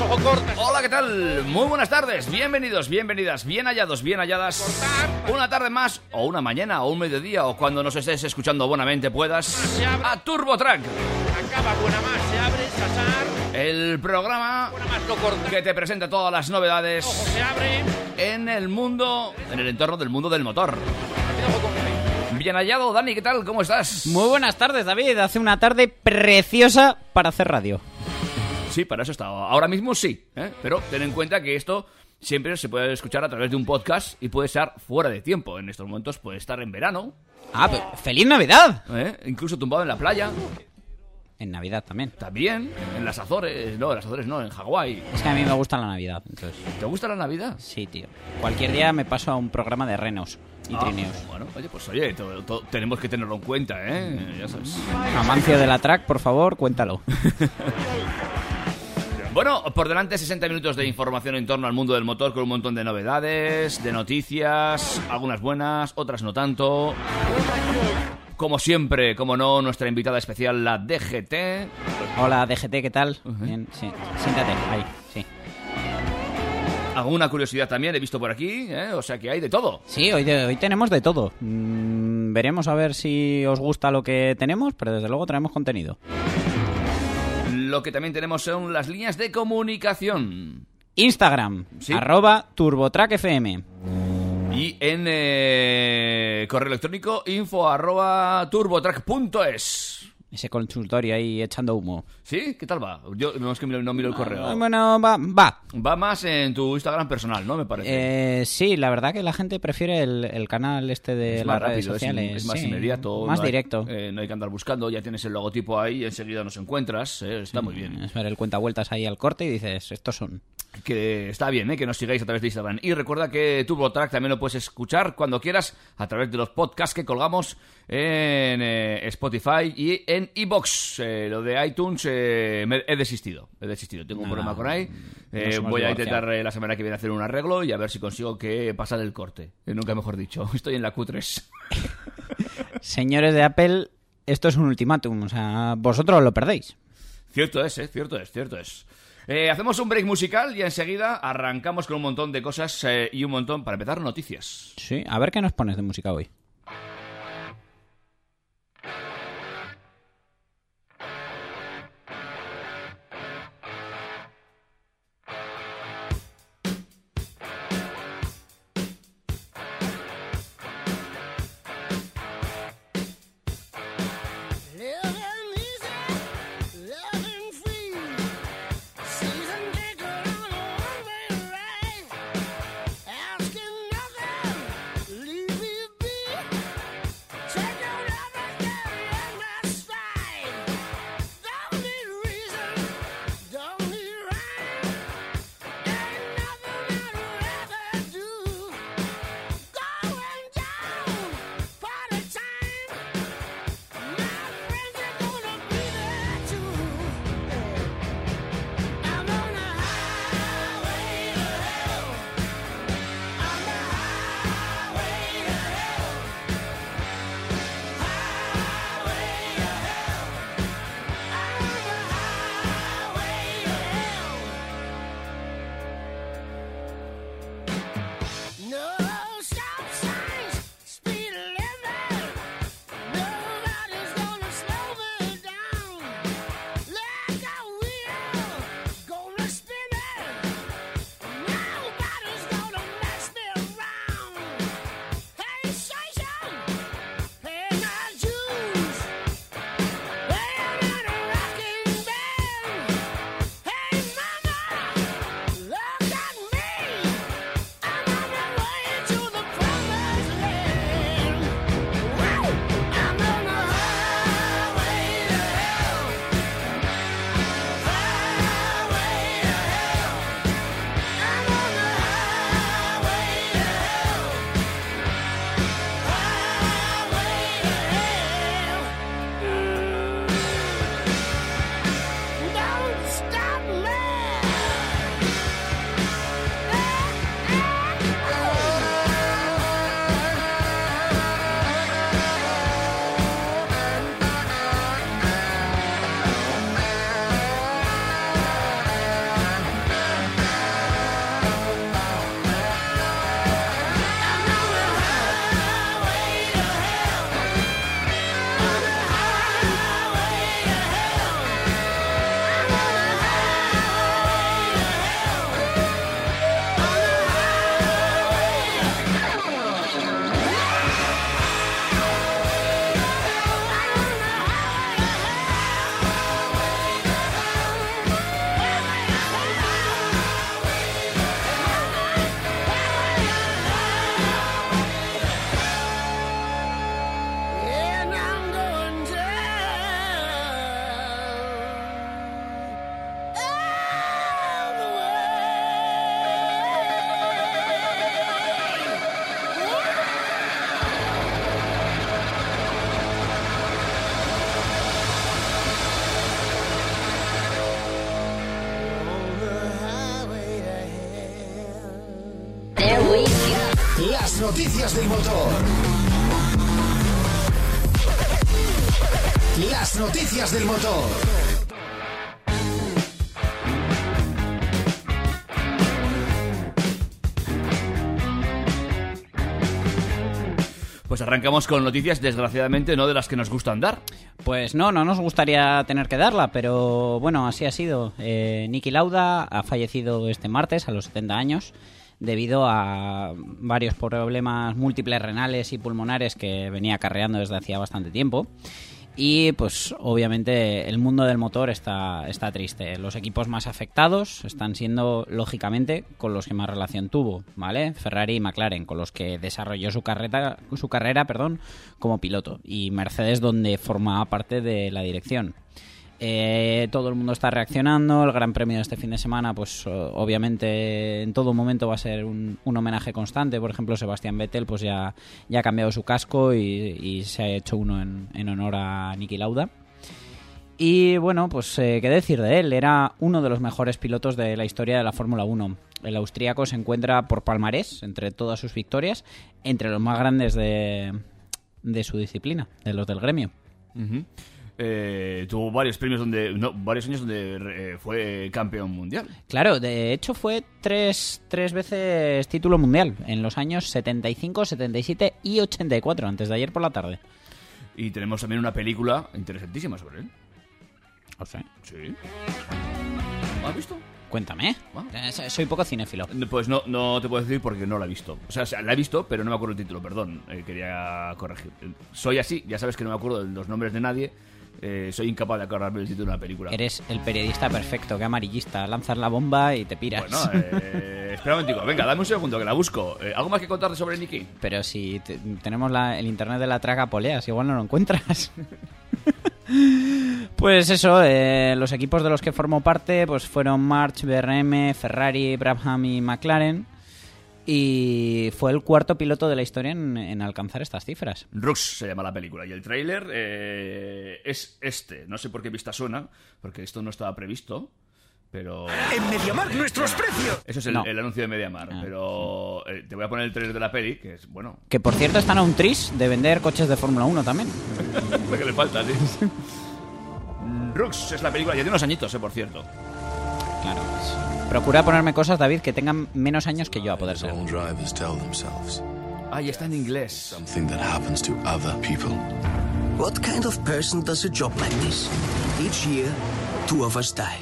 Ojo. Hola, ¿qué tal? Muy buenas tardes, bienvenidos, bienvenidas, bien hallados, bien halladas. Una tarde más, o una mañana, o un mediodía, o cuando nos estés escuchando buenamente puedas, a Turbo Track, Acaba buena más, se abre, Sasar. el programa que te presenta todas las novedades Ojo, se abre. en el mundo, en el entorno del mundo del motor. Bien hallado, Dani, ¿qué tal? ¿Cómo estás? Muy buenas tardes, David. Hace una tarde preciosa para hacer radio. Sí, para eso estaba. Ahora mismo sí, ¿eh? pero ten en cuenta que esto siempre se puede escuchar a través de un podcast y puede estar fuera de tiempo. En estos momentos puede estar en verano, Ah, pero ¡feliz Navidad! ¿eh? incluso tumbado en la playa, En Navidad también. también, en las Azores, no, en las Azores no, en Hawái. Es que a mí me gusta la Navidad, entonces. ¿Te gusta la Navidad? Sí, tío. Cualquier día me paso a un programa de renos y Ah, trineos. bueno, oye, pues oye, tenemos que tenerlo en cuenta, ¿eh? Ya sabes. Amancio de la track, por favor, cuéntalo. Bueno, por delante 60 minutos de información en torno al mundo del motor con un montón de novedades, de noticias, algunas buenas, otras no tanto. Como siempre, como no, nuestra invitada especial, la DGT. Hola, DGT, ¿qué tal? Bien, sí. Siéntate, ahí, sí. Alguna curiosidad también he visto por aquí, ¿eh? O sea que hay de todo. Sí, hoy, de- hoy tenemos de todo. Mm, veremos a ver si os gusta lo que tenemos, pero desde luego traemos contenido. Lo que también tenemos son las líneas de comunicación. Instagram, Sí. arroba TurboTrackFM. Y en eh, correo electrónico info arroba turbotrack.es. Ese consultorio ahí echando humo. ¿Sí? ¿Qué tal va? Yo no, es que miro- no miro el correo. Ah, Bueno, va, va. Va más en tu Instagram personal, ¿no? Me parece. Eh, sí, la verdad que la gente prefiere el, el canal este de es las más redes rápido, sociales. es más sí, inmediato. Más no hay- directo. eh, no hay que andar buscando, ya tienes el logotipo ahí y enseguida nos encuentras. eh, está muy bien. Es ver el cuenta vueltas ahí al corte y dices, estos son. Que está bien, ¿eh? que nos sigáis a través de Instagram. Y recuerda que TurboTrack también lo puedes escuchar cuando quieras a través de los podcasts que colgamos en eh, Spotify y en iBox. lo de iTunes eh, me- he desistido. He desistido. Tengo un No, problema con ahí. Eh, voy a intentar eh, la semana que viene hacer un arreglo y a ver si consigo que pasar el corte. Eh, nunca mejor dicho. Estoy en la Q3. Señores de Apple, esto es un ultimátum. O sea, vosotros lo perdéis. Cierto es, ¿eh? Cierto es, cierto es. Eh, hacemos un break musical y enseguida arrancamos con un montón de cosas eh, y un montón, para empezar, noticias. Sí, a ver qué nos pones de música hoy. Noticias del motor. Las noticias del motor. Pues arrancamos con noticias, desgraciadamente, no de las que nos gustan dar. Pues no, no nos gustaría tener que darla, pero bueno, así ha sido. Eh, Niki Lauda ha fallecido este martes a los 70 años debido a varios problemas múltiples renales y pulmonares que venía acarreando desde hacía bastante tiempo. Y pues obviamente el mundo del motor está, está triste. Los equipos más afectados están siendo, lógicamente, con los que más relación tuvo, ¿vale? Ferrari y McLaren, con los que desarrolló su carrera, su carrera perdón, como piloto. Y Mercedes, donde formaba parte de la dirección. Eh, todo el mundo está reaccionando. El Gran Premio de este fin de semana, pues obviamente en todo momento va a ser un, homenaje constante. Por ejemplo, Sebastián Vettel pues ya, ya ha cambiado su casco y, se ha hecho uno en, en honor a Niki Lauda. Y bueno, pues eh, qué decir de él. Era uno de los mejores pilotos de la historia de la Fórmula 1. El austríaco se encuentra por palmarés entre todas sus victorias, entre los más grandes de, de su disciplina, de los del gremio. Ujú. Eh, tuvo varios premios donde. No, varios años donde eh, fue campeón mundial. Claro, de hecho fue tres, tres veces título mundial en los años 75, 77 y 84, antes de ayer por la tarde. Y tenemos también una película interesantísima sobre él. O sea, Sí. ¿Has visto? cuéntame. Ah. Eh, so- Soy poco cinéfilo. Pues no, no te puedo decir porque no la he visto. O sea, la he visto, pero no me acuerdo el título, perdón. Eh, quería corregir. Soy así, ya sabes que no me acuerdo de los nombres de nadie. Eh, soy incapaz de acordarme el título de una película. Eres el periodista perfecto, que amarillista. Lanzas la bomba y te piras. Bueno, eh, espera un momentico. Venga, dame un segundo que la busco. Eh, ¿Algo más que contarte sobre Nicky? Pero si te- tenemos la- el internet de la traga poleas, igual no lo encuentras. pues eso, eh, los equipos de los que formó parte pues fueron March, BRM, Ferrari, Brabham y McLaren. Y fue el cuarto piloto de la historia en, en alcanzar estas cifras. Rux se llama la película y el tráiler eh, es este. No sé por qué vista suena, porque esto no estaba previsto, pero... En Mediamar nuestros precios. Eso es el, No. el anuncio de Mediamar, Ah, pero eh, te voy a poner el tráiler de la peli, que es, bueno, Que por cierto están a un tris de vender coches de Fórmula 1 también. lo que le falta, sí. Rux es la película, ya tiene unos añitos, eh, por cierto. Claro. Procura ponerme cosas, David, que tengan menos años que yo a poder ser. Ah, ya está en inglés. something that happens to other people. What kind of person does a job like this? Each year, two of us die.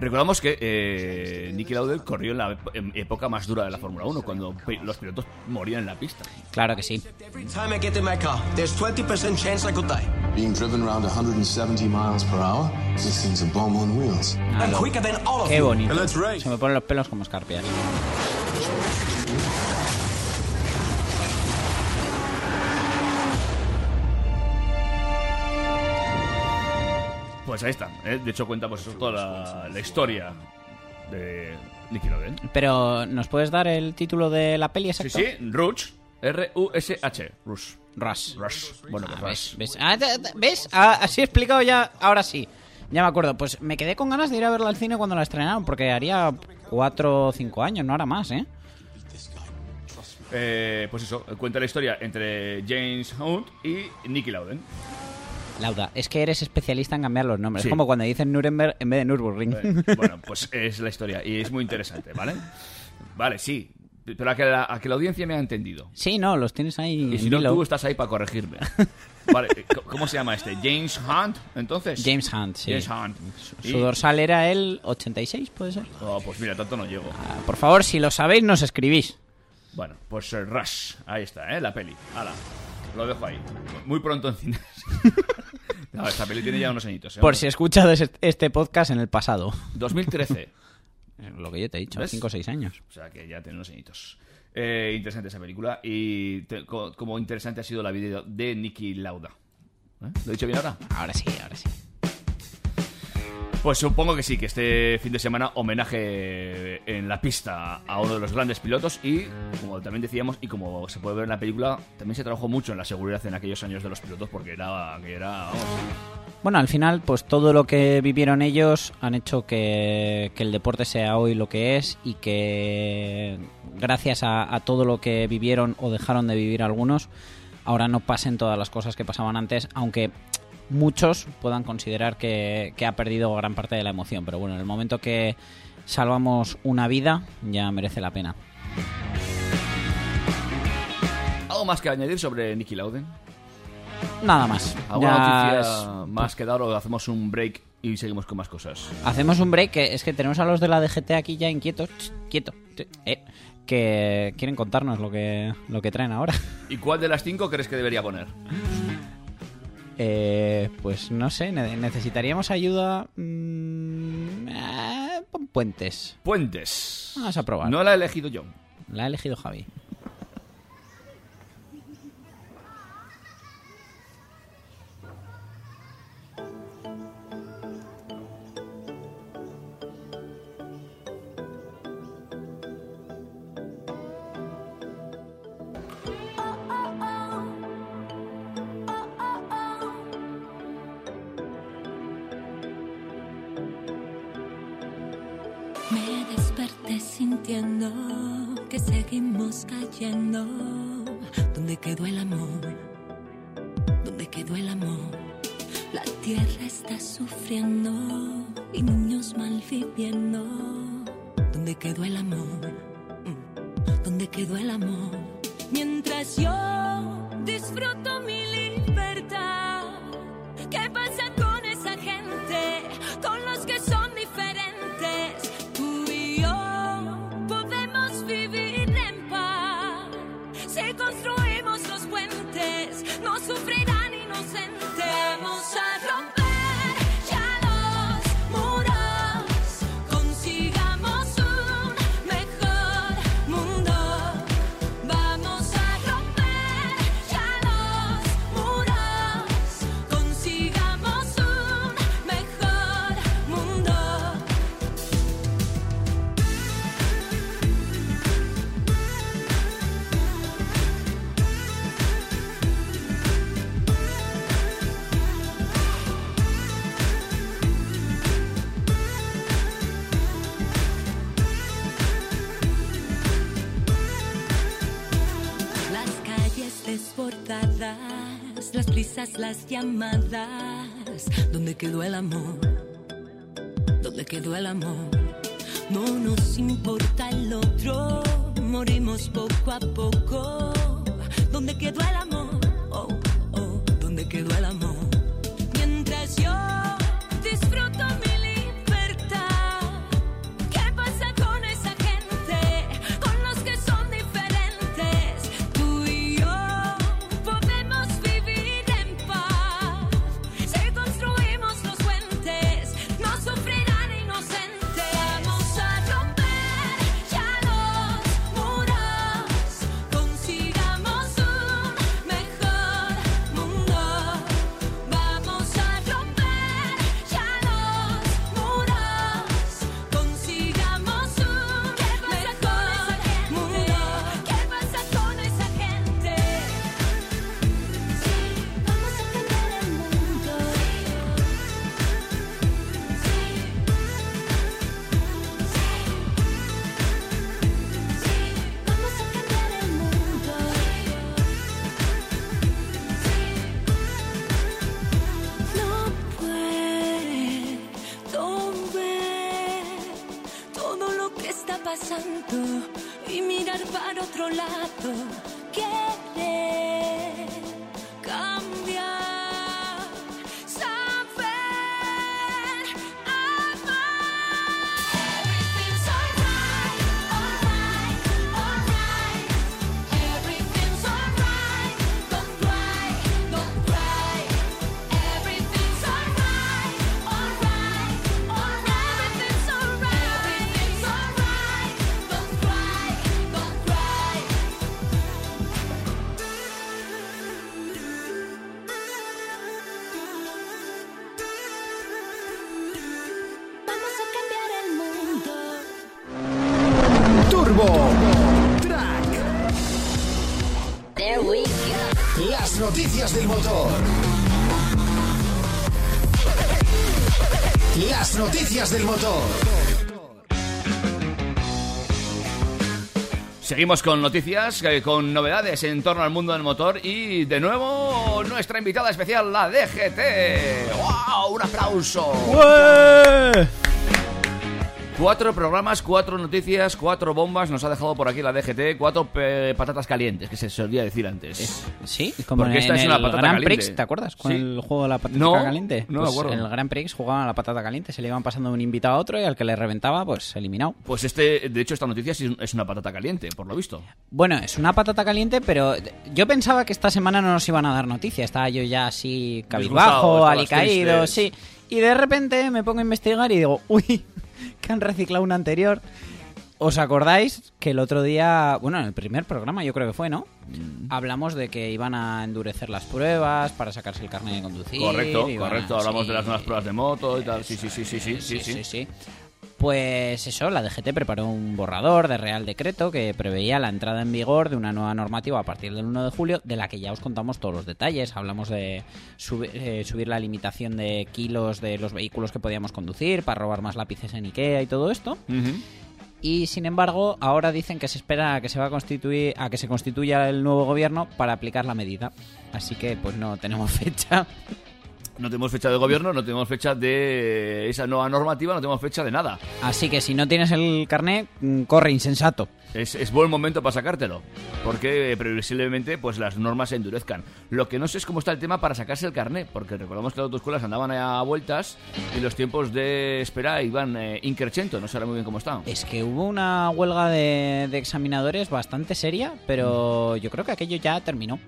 Recordamos que eh, Nicky Lauda corrió en la época más dura de la Fórmula 1, cuando los pilotos morían en la pista. Claro que sí. Every time I get in my car, there's 20% chance I could die. Being driven around 170 miles per hour, this thing's a bomb on wheels. I'm quicker than all of Qué bonito. Let's race. Se me ponen los pelos como escarpias. Pues ahí está. ¿eh? De hecho, cuenta pues eso, toda la, la historia de Nicky Lauda. Pero, ¿nos puedes dar el título de la peli Sí, exacto? sí, Rush. R-U-S-H. Rush. Rush. Rush. Bueno, pues Ah, Rush. ¿Ves? ¿Ves? Ah, ¿ves? Ah, así he explicado ya, ahora sí. Ya me acuerdo. Pues me quedé con ganas de ir a verla al cine cuando la estrenaron, porque haría cuatro o cinco años, no ahora más, ¿eh? Eh, pues eso, cuenta la historia entre James Hunt y Nicky Lauden. Lauda, es que eres especialista en cambiar los nombres. Sí. Es como cuando dicen Nuremberg en vez de Nürburgring. Eh, bueno, pues es la historia y es muy interesante, ¿vale? Vale, sí. Pero a que la, a que la audiencia me ha entendido. Sí, no, los tienes ahí Y si no, hilo. tú estás ahí para corregirme. Vale, eh, ¿cómo se llama este? James Hunt, entonces. James Hunt, sí. James Hunt. Su Y- dorsal era el 86, ¿puede ser? Oh, pues mira, tanto no llego. Ah, por favor, si lo sabéis, nos escribís. Bueno, pues eh, Rush. Ahí está, ¿eh? La peli. Hala. Lo dejo ahí. Muy pronto en cines. no, esta peli tiene ya unos añitos. ¿eh? Por si he escuchado ese- este podcast en el pasado. 2013. Lo que yo te he dicho, ¿Ves? 5 o 6 años. O sea que ya tiene unos añitos. Eh, interesante esa película. Y te- co- como interesante ha sido la vida de Nicky Lauda. ¿Eh? ¿Lo he dicho bien ahora? Ahora sí, ahora sí. Pues supongo que sí, que este fin de semana homenaje en la pista a uno de los grandes pilotos y, como también decíamos, y como se puede ver en la película, también se trabajó mucho en la seguridad en aquellos años de los pilotos porque era, que era Bueno, al final, pues todo lo que vivieron ellos han hecho que, que el deporte sea hoy lo que es y que gracias a todo lo que vivieron o dejaron de vivir algunos, ahora no pasen todas las cosas que pasaban antes, aunque muchos puedan considerar que, que ha perdido gran parte de la emoción. Pero bueno, en el momento que salvamos una vida, ya merece la pena. ¿Algo más que añadir sobre Nicky Lauden? Nada más. ¿Alguna Ya noticia más que dar o hacemos un break y seguimos con más cosas? Hacemos un break, que es que tenemos a los de la DGT aquí ya inquietos, quieto, eh, que quieren contarnos lo que, lo que traen ahora. ¿Y cuál de las cinco crees que debería poner? Eh, pues no sé, ne- necesitaríamos ayuda. mm, eh, puentes. Puentes. Vamos a probar. No la he elegido yo. La ha elegido Javi. Desperté sintiendo que seguimos cayendo. ¿Dónde quedó el amor? ¿Dónde quedó el amor? La tierra está sufriendo y niños mal viviendo. ¿Dónde quedó el amor? ¿Dónde quedó el amor? Mientras yo las llamadas. ¿Dónde quedó el amor? ¿Dónde quedó el amor? No nos importa el otro, morimos poco a poco. Noticias del motor. Las noticias del motor. Seguimos con noticias, eh, con novedades en torno al mundo del motor y de nuevo nuestra invitada especial, la DGT. ¡Wow! ¡Un aplauso! Cuatro programas, cuatro noticias, cuatro bombas nos ha dejado por aquí la DGT, cuatro pe- patatas calientes, que se solía decir antes. Sí, como Porque en, esta es el una patata Grand caliente. Prix, ¿te acuerdas? Con Sí. el juego de la patata No, caliente. no me Pues acuerdo. En el Grand Prix jugaban a la patata caliente, se le iban pasando de un invitado a otro y al que le reventaba, pues eliminado. Pues este, de hecho, esta noticia sí es una patata caliente, por lo visto. Bueno, es una patata caliente, pero yo pensaba que esta semana no nos iban a dar noticias. Estaba yo ya así cabizbajo, alicaído, sí. Y de repente me pongo a investigar y digo, uy, que han reciclado una anterior. ¿Os acordáis que el otro día, bueno, en el primer programa yo creo que fue, ¿no? Mm. Hablamos de que iban a endurecer las pruebas para sacarse el carnet de conducir. Correcto, iban a- correcto. Hablamos sí. de las nuevas pruebas de moto y tal. Sí, sí, sí, sí, sí, sí. sí. sí, sí. Pues eso, la DGT preparó un borrador de Real Decreto que preveía la entrada en vigor de una nueva normativa a partir del 1 de julio, de la que ya os contamos todos los detalles. Hablamos de eh, subir la limitación de kilos de los vehículos que podíamos conducir para robar más lápices en Ikea y todo esto. Y sin embargo, ahora dicen que se espera a que se va a constituir, a que se constituya el nuevo gobierno para aplicar la medida. Así que pues no tenemos fecha. No tenemos fecha de gobierno, no tenemos fecha de esa nueva normativa, no tenemos fecha de nada. Así que si no tienes el carnet, mm, corre insensato. Es, es buen momento para sacártelo, porque eh, previsiblemente pues las normas se endurezcan. Lo que no sé es cómo está el tema para sacarse el carnet, porque recordamos que las autoescuelas andaban a vueltas y los tiempos de espera iban eh, increchento, no sé ahora muy bien cómo están. Es que hubo una huelga de, de examinadores bastante seria, pero yo creo que aquello ya terminó.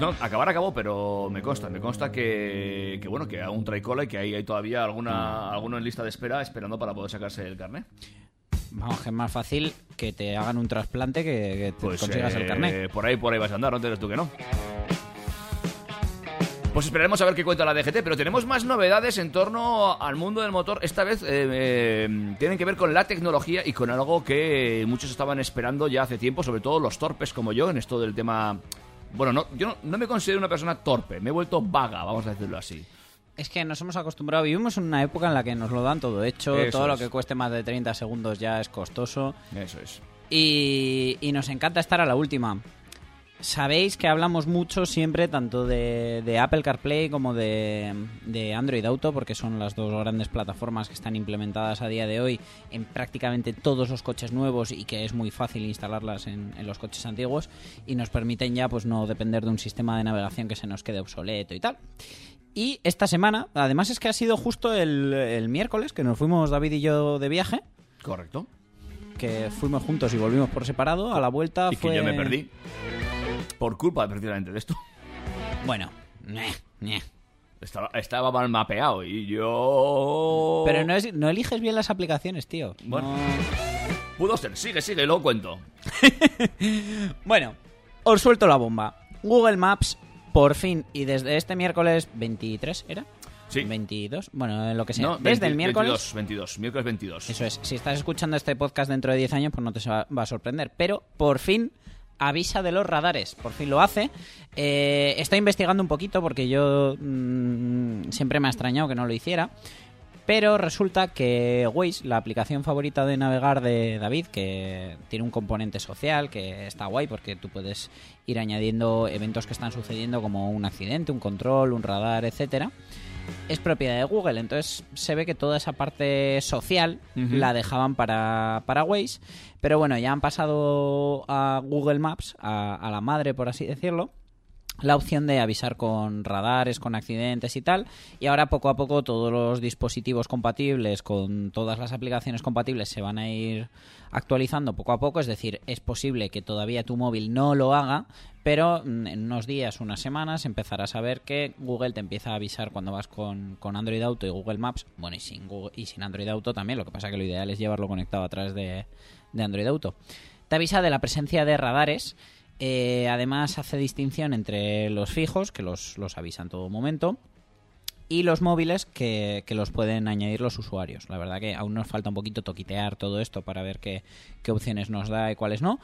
No, acabar acabó, pero me consta, me consta que, que bueno, que aún trae cola y que ahí hay todavía alguna, alguno en lista de espera esperando para poder sacarse el carnet. Vamos, que es más fácil que te hagan un trasplante que, que te Pues consigas el eh, carnet. por ahí, por ahí vas a andar, no te tú que no. Pues esperaremos a ver qué cuenta la DGT, pero tenemos más novedades en torno al mundo del motor. Esta vez eh, eh, tienen que ver con la tecnología y con algo que muchos estaban esperando ya hace tiempo, sobre todo los torpes como yo, en esto del tema... Bueno, no, yo no, no me considero una persona torpe, me he vuelto vaga, vamos a decirlo así. Es que nos hemos acostumbrado, vivimos en una época en la que nos lo dan todo hecho, Eso todo lo que cueste más de 30 segundos ya es costoso. Eso es. Y, y nos encanta estar a la última. Sabéis que hablamos mucho siempre tanto de, de Apple CarPlay como de, de Android Auto, porque son las dos grandes plataformas que están implementadas a día de hoy en prácticamente todos los coches nuevos y que es muy fácil instalarlas en, en los coches antiguos y nos permiten ya pues no depender de un sistema de navegación que se nos quede obsoleto y tal. Y esta semana, además es que ha sido justo el, el miércoles que nos fuimos David y yo de viaje, Correcto. que fuimos juntos y volvimos por separado, a la vuelta Y fue... que yo me perdí. Por culpa precisamente de esto. Bueno. Estaba, estaba mal mapeado y yo... pero no, es, no eliges bien las aplicaciones, tío. Bueno. No- Pudo ser, sigue, sigue, luego cuento. Bueno, os suelto la bomba. Google Maps, por fin, y desde este miércoles 23, ¿era? Sí. 22, bueno, lo que sea. No, desde 20 el miércoles... 22, 22, miércoles 22. Eso es, si estás escuchando este podcast dentro de 10 años, pues no te va va a sorprender. Pero por fin avisa de los radares, por fin lo hace. Eh, estoy investigando un poquito porque yo mm, siempre me ha extrañado que no lo hiciera. Pero resulta que Waze, la aplicación favorita de navegar de David, que tiene un componente social que está guay porque tú puedes ir añadiendo eventos que están sucediendo como un accidente, un control, un radar, etcétera es propiedad de Google. Entonces se ve que toda esa parte social la dejaban para, para Waze. Pero bueno, ya han pasado a Google Maps, a, a la madre, por así decirlo. La opción de avisar con radares, con accidentes y tal. Y ahora poco a poco todos los dispositivos compatibles con todas las aplicaciones compatibles se van a ir actualizando poco a poco. Es decir, es posible que todavía tu móvil no lo haga, pero mm, en unos días, unas semanas, empezarás a ver que Google te empieza a avisar cuando vas con, con Android Auto y Google Maps. Bueno, y sin, Google- y sin Android Auto también. Lo que pasa que lo ideal es llevarlo conectado a través de, de Android Auto. Te avisa de la presencia de radares. Eh, además hace distinción entre los fijos, que los, los en todo momento, y los móviles que, que los pueden añadir los usuarios. La verdad que aún nos falta un poquito toquitear todo esto para ver qué, qué opciones nos da y cuáles no.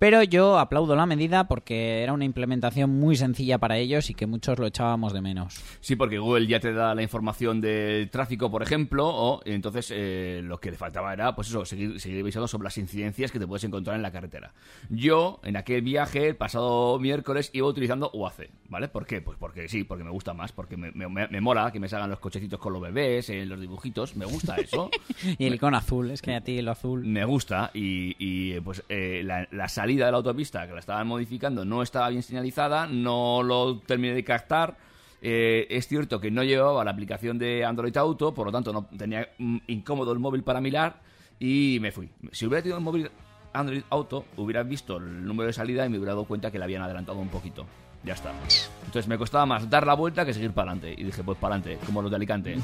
Pero yo aplaudo la medida porque era una implementación muy sencilla para ellos y que muchos lo echábamos de menos. Sí, porque Google ya te da la información del tráfico, por ejemplo, o entonces eh, lo que le faltaba era, pues eso, seguir, seguir avisando sobre las incidencias que te puedes encontrar en la carretera. Yo, en aquel viaje, el pasado miércoles, iba utilizando UAC, ¿vale? ¿Por qué? Pues porque sí, porque me gusta más, porque me, me- me mola que me salgan los cochecitos con los bebés, eh, los dibujitos, me gusta eso. Y el icono azul, es que a ti lo azul. Me gusta y, y, pues eh, la, la salida de la autopista que la estaban modificando no estaba bien señalizada, no lo terminé de captar. Eh, es cierto que no llevaba la aplicación de Android Auto, por lo tanto no tenía mm, incómodo el móvil para mirar y me fui. Si hubiera tenido el móvil Android Auto, hubiera visto el número de salida y me hubiera dado cuenta que le habían adelantado un poquito. Ya está. Entonces me costaba más dar la vuelta que seguir para adelante. Y dije, pues para adelante, como los de Alicante.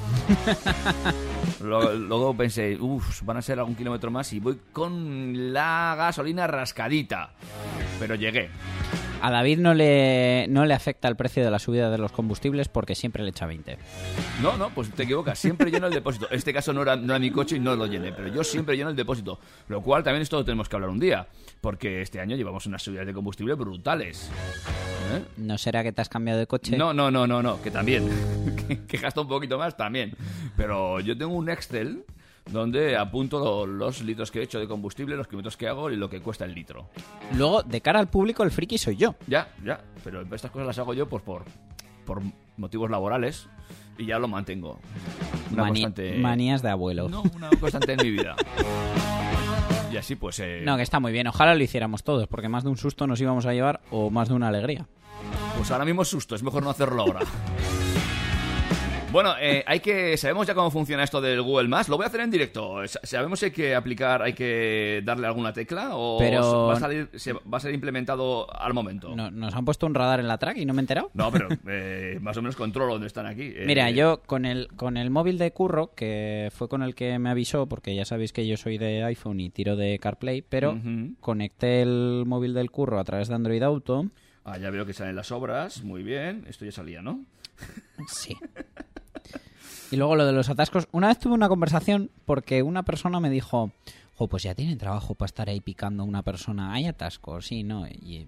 Luego, luego pensé, uff, van a ser algún kilómetro más y voy con la gasolina rascadita. Pero llegué. A David no le, no le afecta el precio de la subida de los combustibles porque siempre le echa 20. No, no, pues te equivocas. Siempre lleno el depósito. Este caso no era, no era mi coche y no lo llené, pero yo siempre lleno el depósito. Lo cual también esto lo tenemos que hablar un día. Porque este año llevamos unas subidas de combustible brutales. ¿Eh? ¿No será que te has cambiado de coche? No, no, no, no, no, que también. que, que gasta un poquito más también. Pero yo tengo un Excel donde apunto lo- los litros que he hecho de combustible, los kilómetros que hago y lo que cuesta el litro. Luego, de cara al público, el friki soy yo. Ya, ya, pero estas cosas las hago yo pues por, por motivos laborales y ya lo mantengo. Una Mani- constante... Manías de abuelo. No, una constante en mi vida. Y así pues... eh, No, que está muy bien. Ojalá lo hiciéramos todos, porque más de un susto nos íbamos a llevar o más de una alegría. Pues ahora mismo es susto, es mejor no hacerlo ahora. Bueno, eh, hay que sabemos ya cómo funciona esto del Google Más. Lo voy a hacer en directo. Sa- Sabemos si hay que aplicar, hay que darle alguna tecla o Pero- va a salir, se- va a ser implementado al momento. No- nos han puesto un radar en la track y no me he enterado. No, pero eh, más o menos controlo dónde están aquí. Eh, Mira, yo con el, con el móvil de Curro, que fue con el que me avisó, porque ya sabéis que yo soy de iPhone y tiro de CarPlay, pero conecté el móvil del Curro a través de Android Auto. Ah, ya veo que salen las obras. Muy bien. Esto ya salía, ¿no? Sí. Y luego lo de los atascos. Una vez tuve una conversación porque una persona me dijo, jo, pues ya tienen trabajo para estar ahí picando a una persona. Hay atascos, sí, ¿no? Y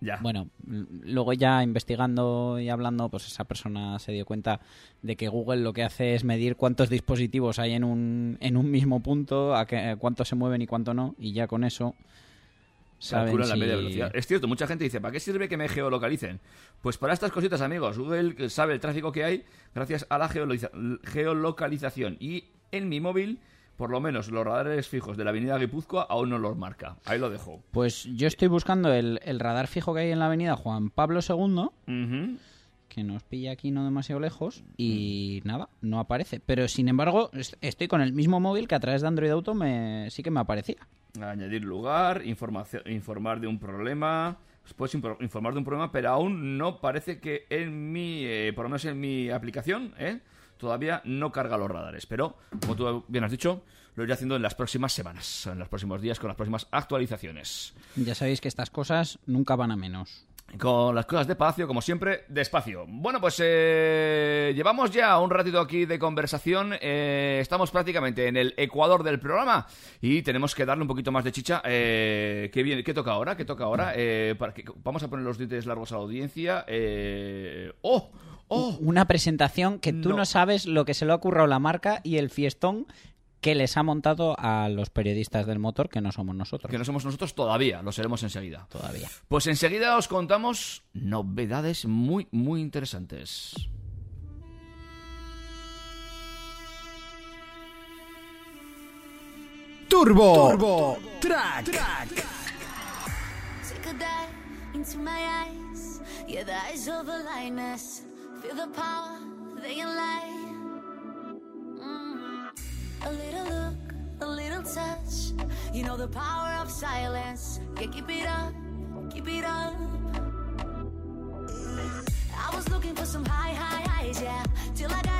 Ya. bueno, luego ya investigando y hablando, pues esa persona se dio cuenta de que Google lo que hace es medir cuántos dispositivos hay en un, en un mismo punto, a que, cuántos se mueven y cuánto no, y ya con eso saben Calculan la media velocidad. Es cierto, mucha gente dice, ¿para qué sirve que me geolocalicen? Pues para estas cositas, amigos. Google sabe el tráfico que hay gracias a la geolocalización. Y en mi móvil, por lo menos los radares fijos de la avenida Guipúzcoa aún no los marca. Ahí lo dejo. Pues yo estoy buscando el, el radar fijo que hay en la avenida Juan Pablo II, Ujú. Que nos pilla aquí no demasiado lejos, y nada, no aparece. Pero sin embargo, est- estoy con el mismo móvil que a través de Android Auto me, sí que me aparecía. Añadir lugar, informar de un problema. Puedes informar de un problema, pero aún no parece que en mi, eh, por lo menos en mi aplicación, ¿eh? todavía no carga los radares. Pero, como tú bien has dicho, lo iré haciendo en las próximas semanas, en los próximos días, con las próximas actualizaciones. Ya sabéis que estas cosas nunca van a menos. Con las cosas de palacio, como siempre, despacio. Bueno, pues eh, llevamos ya un ratito aquí de conversación. eh, estamos prácticamente en el ecuador del programa y tenemos que darle un poquito más de chicha. Eh, ¿qué, viene? ¿Qué toca ahora? ¿Qué toca ahora? Eh, para que, vamos a poner los dientes largos a la audiencia. ¡Oh! ¡Oh! Una presentación que tú no. No. sabes lo que se le ha ocurrido a la marca y el fiestón que les ha montado a los periodistas del motor, que no somos nosotros. Que no somos nosotros todavía, lo seremos enseguida. Todavía. Pues enseguida os contamos novedades muy, muy interesantes. Turbo, Turbo Track. Take a A little look, a little touch. You know the power of silence. Yeah, keep it up, keep it up. I was looking for some high, high highs, yeah. Till I got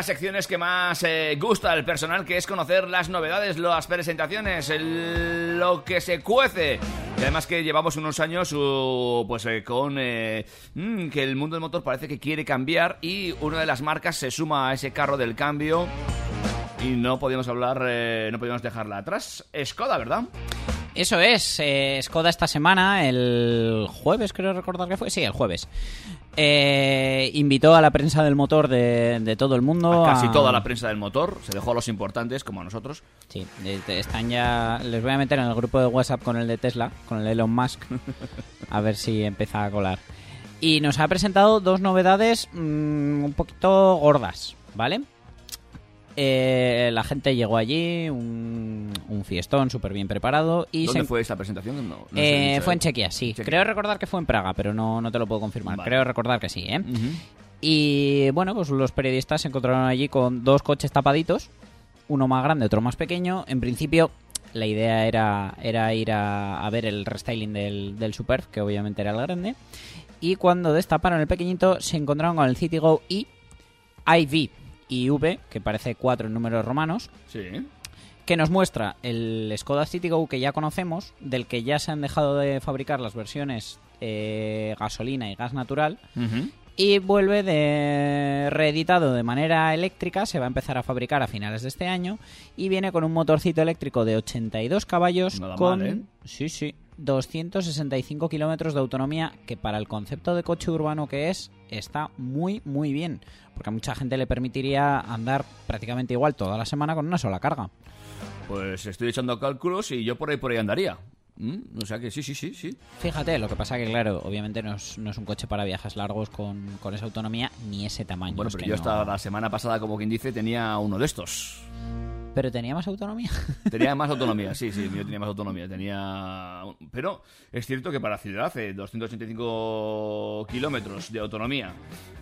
Las secciones que más eh, gusta al personal, que es conocer las novedades, las presentaciones, el- lo que se cuece. Y además que llevamos unos años uh, pues eh, con eh, mm, que el mundo del motor parece que quiere cambiar y una de las marcas se suma a ese carro del cambio y no podíamos hablar, eh, no podíamos dejarla atrás. Skoda, ¿verdad? Eso es, eh, Skoda esta semana, el jueves creo recordar que fue, sí, el jueves, eh, invitó a la prensa del motor de, de todo el mundo. Casi a- toda la prensa del motor, se dejó a los importantes como a nosotros. Sí, están ya. Les voy a meter en el grupo de WhatsApp con el de Tesla, con el Elon Musk, a ver si empieza a colar. Y nos ha presentado dos novedades mm, un poquito gordas, ¿vale? Eh, la gente llegó allí, un, un fiestón súper bien preparado. y ¿Dónde se- fue esta presentación? No, Eh, fue en Chequia, sí. Chequia. Creo recordar que fue en Praga, pero no, no te lo puedo confirmar. Vale. Creo recordar que sí, ¿eh? Y bueno, pues los periodistas se encontraron allí con dos coches tapaditos, uno más grande, otro más pequeño. En principio, la idea era, era ir a, a ver el restyling del, del Superb, que obviamente era el grande. Y cuando destaparon el pequeñito, se encontraron con el Citigo I, IV y V, que parece cuatro en números romanos, Sí. que nos muestra el Skoda Citigo que ya conocemos, del que ya se han dejado de fabricar las versiones eh, gasolina y gas natural, y vuelve de reeditado de manera eléctrica, se va a empezar a fabricar a finales de este año y viene con un motorcito eléctrico de 82 caballos Nada con mal, ¿eh? sí, sí, 265 kilómetros de autonomía que para el concepto de coche urbano que es está muy muy bien, porque a mucha gente le permitiría andar prácticamente igual toda la semana con una sola carga. Pues estoy echando cálculos y yo por ahí por ahí andaría. Mm, O sea que sí, sí, sí, sí. Fíjate, lo que pasa que claro, obviamente no es, no es un coche para viajes largos con, con esa autonomía ni ese tamaño. Bueno, es pero que yo no- hasta la semana pasada, como quien dice, tenía uno de estos. Pero tenía más autonomía. Tenía más autonomía, sí, sí, yo tenía más autonomía. Tenía. Pero es cierto que para ciudad, eh, 285 kilómetros de autonomía,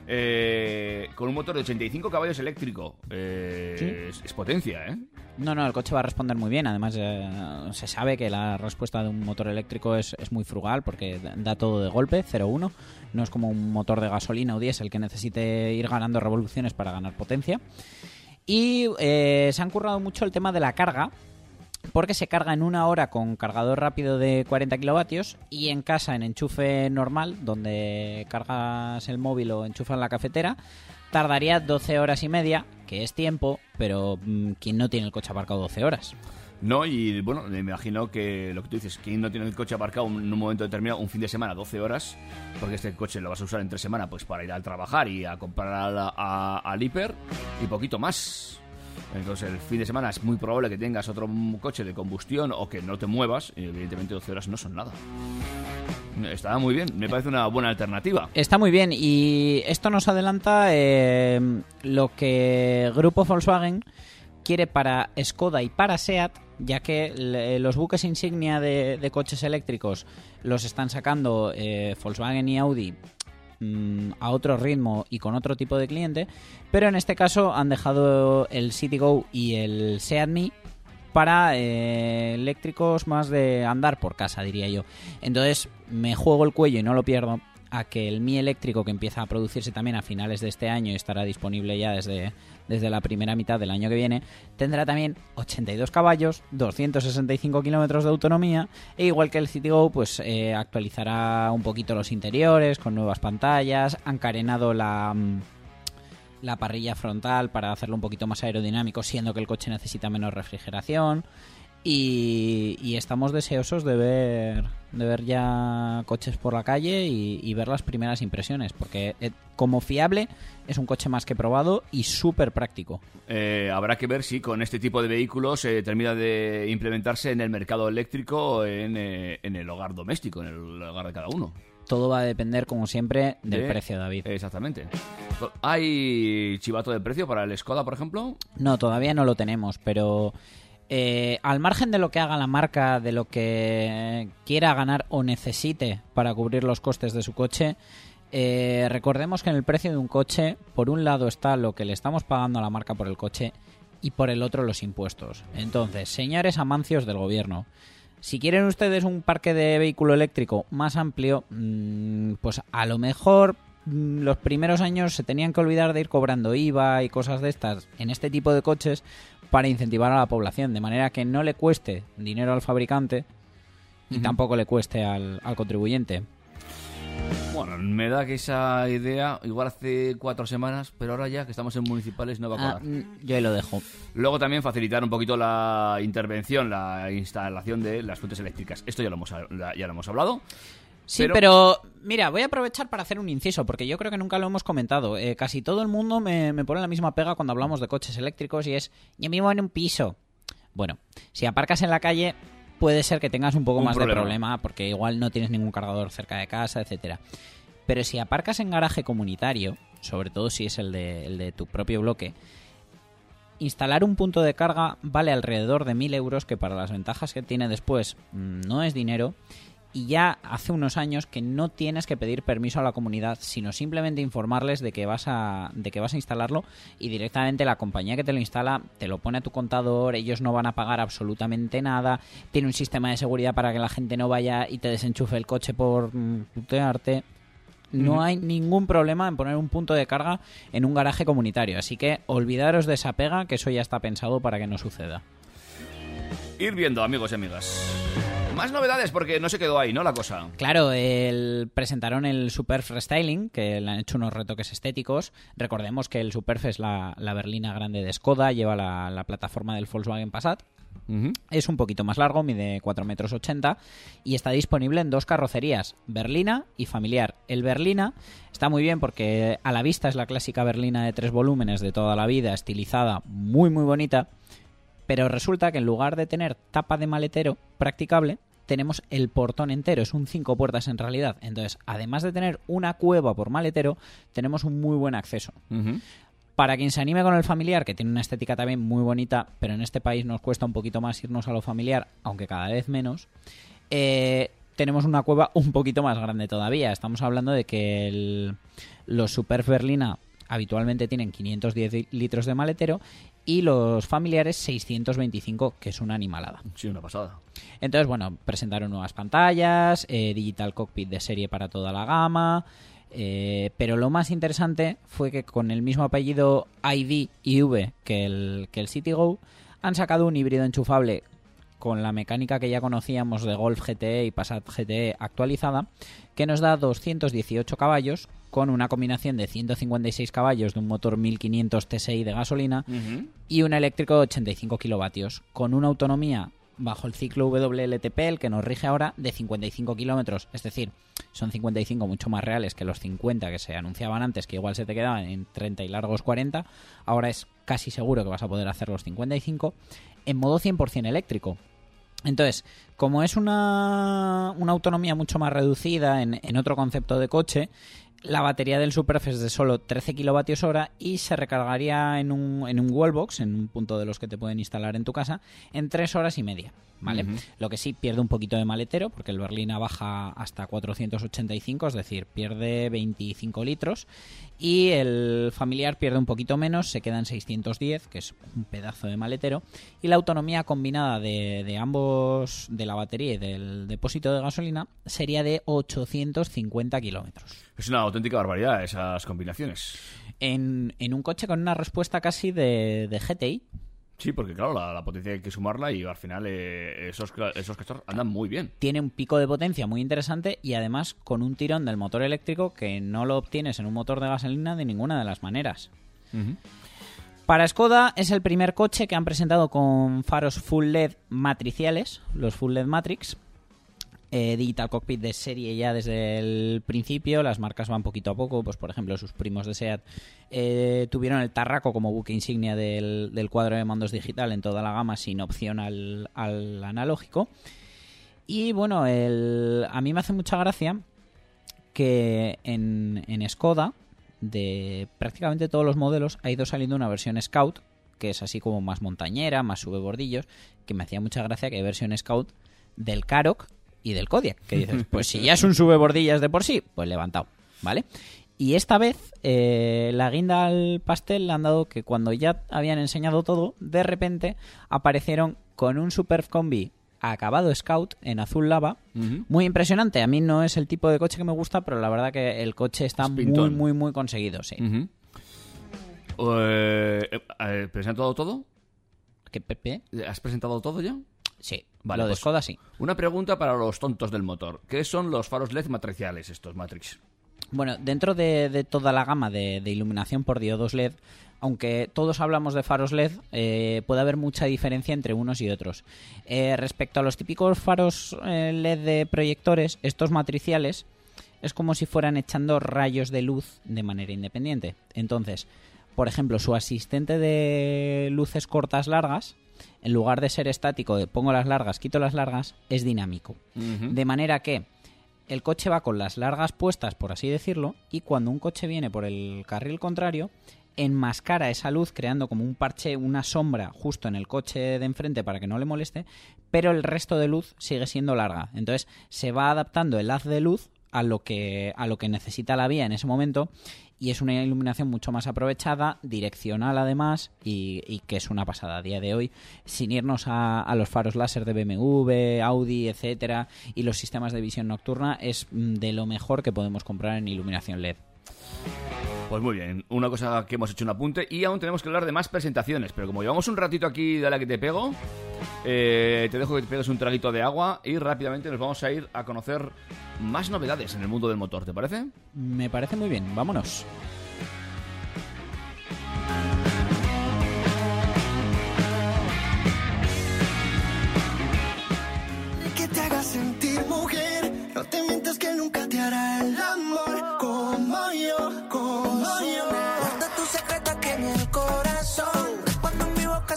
eh, con un motor de 85 caballos eléctrico, eh, es, es potencia, ¿eh? No, no, el coche va a responder muy bien. Además, eh, se sabe que la respuesta de un motor eléctrico es, es muy frugal porque da todo de golpe, 0-1. No es como un motor de gasolina o diésel que necesite ir ganando revoluciones para ganar potencia. Y eh, se han currado mucho el tema de la carga, porque se carga en una hora con cargador rápido de 40 kilovatios y en casa en enchufe normal, donde cargas el móvil o enchufas la cafetera, tardaría 12 horas y media, que es tiempo, pero mm, ¿quién no tiene el coche aparcado 12 horas? No, y bueno, me imagino que lo que tú dices, ¿quién no tiene el coche aparcado en un momento determinado, un fin de semana, 12 horas? Porque este coche lo vas a usar en tres semanas pues para ir al trabajar y a comprar al, a- al hiper y poquito más. Entonces el fin de semana es muy probable que tengas otro coche de combustión o que no te muevas y evidentemente 12 horas no son nada. Está muy bien, me parece una buena alternativa. Está muy bien y esto nos adelanta eh, lo que Grupo Volkswagen quiere para Skoda y para SEAT, ya que los buques insignia de, coches eléctricos los están sacando eh, Volkswagen y Audi mm, a otro ritmo y con otro tipo de cliente, pero en este caso han dejado el Citigo y el Seat para eh, eléctricos más de andar por casa, diría yo. Entonces me juego el cuello y no lo pierdo a que el Mi eléctrico que empieza a producirse también a finales de este año y estará disponible ya desde, desde la primera mitad del año que viene, tendrá también 82 caballos, 265 kilómetros de autonomía e igual que el Citigo pues eh, actualizará un poquito los interiores con nuevas pantallas, han carenado la... mm, la parrilla frontal para hacerlo un poquito más aerodinámico, siendo que el coche necesita menos refrigeración. Y, y estamos deseosos de ver, de ver ya coches por la calle y, y ver las primeras impresiones, porque eh, como fiable es un coche más que probado y súper práctico. Eh, habrá que ver si con este tipo de vehículos eh, termina de implementarse en el mercado eléctrico en, eh, en el hogar doméstico, en el hogar de cada uno. Todo va a depender, como siempre, del De- precio, David. Exactamente. ¿Hay chivato de precio para el Skoda, por ejemplo? No, todavía no lo tenemos, pero eh, al margen de lo que haga la marca, de lo que quiera ganar o necesite para cubrir los costes de su coche, eh, recordemos que en el precio de un coche, por un lado está lo que le estamos pagando a la marca por el coche y por el otro los impuestos. Entonces, señores amancios del gobierno, si quieren ustedes un parque de vehículo eléctrico más amplio, mm, pues a lo mejor mm, los primeros años se tenían que olvidar de ir cobrando IVA y cosas de estas en este tipo de coches para incentivar a la población, de manera que no le cueste dinero al fabricante y tampoco le cueste al, al contribuyente. Bueno, me da que esa idea, igual hace cuatro semanas, pero ahora ya que estamos en municipales no va a Ah, colar. mm, yo ahí lo dejo. Luego también facilitar un poquito la intervención, la instalación de las fuentes eléctricas. Esto ya lo hemos, ya lo hemos hablado. Sí, pero... mira, voy a aprovechar para hacer un inciso, porque yo creo que nunca lo hemos comentado. Eh, casi todo el mundo me, me pone la misma pega cuando hablamos de coches eléctricos y es, yo vivo en un piso. Bueno, si aparcas en la calle, puede ser que tengas un poco Un más problema. de problema, porque igual no tienes ningún cargador cerca de casa, etcétera. Pero si aparcas en garaje comunitario, sobre todo si es el de, el de tu propio bloque, instalar un punto de carga vale alrededor de 1000 euros, que para las ventajas que tiene después mm, no es dinero. Y ya hace unos años que no tienes que pedir permiso a la comunidad, sino simplemente informarles de que vas a, de que vas a instalarlo y directamente la compañía que te lo instala te lo pone a tu contador, ellos no van a pagar absolutamente nada, tiene un sistema de seguridad para que la gente no vaya y te desenchufe el coche por mm, putearte. No hay ningún problema en poner un punto de carga en un garaje comunitario, así que olvidaros de esa pega, que eso ya está pensado para que no suceda. Ir viendo, amigos y amigas. Más novedades, porque no se quedó ahí, ¿no? La cosa. Claro, el- presentaron el Superf Restyling, que le han hecho unos retoques estéticos. Recordemos que el Superf es la, la berlina grande de Skoda, lleva la, la plataforma del Volkswagen Passat. Es un poquito más largo, mide 4 metros 80 y está disponible en dos carrocerías, berlina y familiar. El berlina está muy bien porque a la vista es la clásica berlina de tres volúmenes de toda la vida, estilizada, muy muy bonita, pero resulta que en lugar de tener tapa de maletero practicable, tenemos el portón entero, es un cinco puertas en realidad. Entonces, además de tener una cueva por maletero, tenemos un muy buen acceso. Para quien se anime con el familiar, que tiene una estética también muy bonita, pero en este país nos cuesta un poquito más irnos a lo familiar, aunque cada vez menos, eh, tenemos una cueva un poquito más grande todavía. Estamos hablando de que el- los Super Berlina habitualmente tienen 510 li- litros de maletero y los familiares 625, que es una animalada. Sí, una pasada. Entonces, bueno, presentaron nuevas pantallas, eh, Digital Cockpit de serie para toda la gama. eh, pero lo más interesante fue que con el mismo apellido ID y V que el, que el Citigo, han sacado un híbrido enchufable con la mecánica que ya conocíamos de Golf GTE y Passat GTE actualizada, que nos da 218 caballos con una combinación de 156 caballos de un motor 1500 TSI de gasolina y un eléctrico de 85 kilovatios, con una autonomía bajo el ciclo WLTP, el que nos rige ahora, de 55 kilómetros. Es decir, son 55 mucho más reales que los 50 que se anunciaban antes, que igual se te quedaban en 30 y largos 40. Ahora es casi seguro que vas a poder hacer los 55 en modo 100% eléctrico. Entonces, como es una, una autonomía mucho más reducida en, en otro concepto de coche, La batería del Superf es de solo 13 kilovatios hora y se recargaría en un, en un wallbox, en un punto de los que te pueden instalar en tu casa, en 3 horas y media. ¿Vale? Lo que sí pierde un poquito de maletero, porque el Berlina baja hasta 485, es decir, pierde 25 litros. Y el familiar pierde un poquito menos, se queda en 610, que es un pedazo de maletero. Y la autonomía combinada de, de ambos, de la batería y del depósito de gasolina, sería de 850 kilómetros. Es una auténtica barbaridad esas combinaciones. En, en un coche con una respuesta casi de, de GTI. Sí, porque claro, la, la potencia hay que sumarla y al final eh, esos, esos cachorros andan muy bien. Tiene un pico de potencia muy interesante y además con un tirón del motor eléctrico que no lo obtienes en un motor de gasolina de ninguna de las maneras. Para Skoda es el primer coche que han presentado con faros full LED matriciales, los full LED Matrix. Eh, Digital Cockpit de serie ya desde el principio, las marcas van poquito a poco, pues por ejemplo sus primos de SEAT eh, tuvieron el Tarraco como buque insignia del, cuadro de mandos digital en toda la gama sin opción al, al analógico. Y bueno, el, a mí me hace mucha gracia que en, en Skoda, de prácticamente todos los modelos, ha ido saliendo una versión Scout, que es así como más montañera, más sube bordillos, que me hacía mucha gracia que hay versión Scout del Karoq y del Kodiak, que dices, pues si ya es un sube bordillas de por sí, pues levantado, ¿vale? Y esta vez eh, la guinda al pastel le han dado que cuando ya habían enseñado todo, de repente aparecieron con un Superf Combi acabado Scout en azul lava. Muy impresionante. A mí no es el tipo de coche que me gusta, pero la verdad que el coche está Es muy, muy, muy conseguido, sí. Eh, ¿Presentado todo? ¿Qué, Pepe? ¿Has presentado todo ya? Sí. Vale, lo de pues, Skoda sí. Una pregunta para los tontos del motor. ¿Qué son los faros LED matriciales estos Matrix? Bueno, dentro de, de toda la gama de, de iluminación por diodos LED, aunque todos hablamos de faros LED, eh, puede haber mucha diferencia entre unos y otros. Eh, respecto a los típicos faros eh, LED de proyectores, estos matriciales es como si fueran echando rayos de luz de manera independiente. Entonces, por ejemplo, su asistente de luces cortas largas, en lugar de ser estático de pongo las largas, quito las largas, es dinámico. De manera que el coche va con las largas puestas, por así decirlo, y cuando un coche viene por el carril contrario, enmascara esa luz creando como un parche, una sombra justo en el coche de enfrente para que no le moleste, pero el resto de luz sigue siendo larga. Entonces se va adaptando el haz de luz a lo que, a lo que necesita la vía en ese momento y es una iluminación mucho más aprovechada, direccional además, y, que es una pasada a día de hoy, sin irnos a, a los faros láser de BMW, Audi, etcétera, y los sistemas de visión nocturna, es mm, de lo mejor que podemos comprar en iluminación LED. Pues muy bien, una cosa que hemos hecho un apunte y aún tenemos que hablar de más presentaciones, pero como llevamos un ratito aquí de la que te pego, eh, te dejo que te pegues un traguito de agua y rápidamente nos vamos a ir a conocer más novedades en el mundo del motor, ¿te parece? Me parece muy bien, vámonos.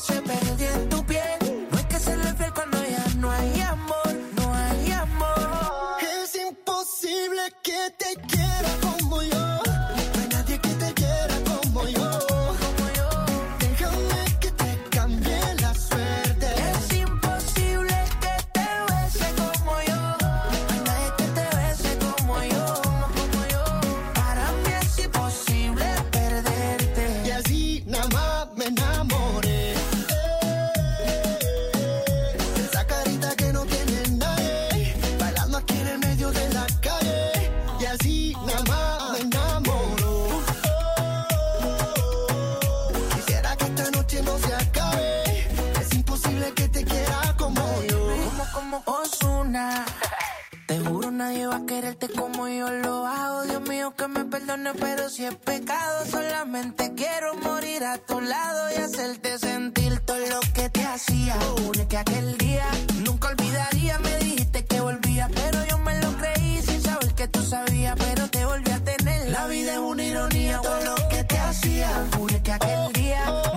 Se perdió en tu piel. No hay que serle fiel cuando ya no hay amor, no hay amor. Es imposible que te pero si es pecado, solamente quiero morir a tu lado y hacerte sentir todo lo que te hacía. Juré que aquel día nunca olvidaría. Me dijiste que volvía, pero yo me lo creí sin saber que tú sabías, pero te volví a tener. La vida es una ironía, todo lo que te hacía. Juré que aquel día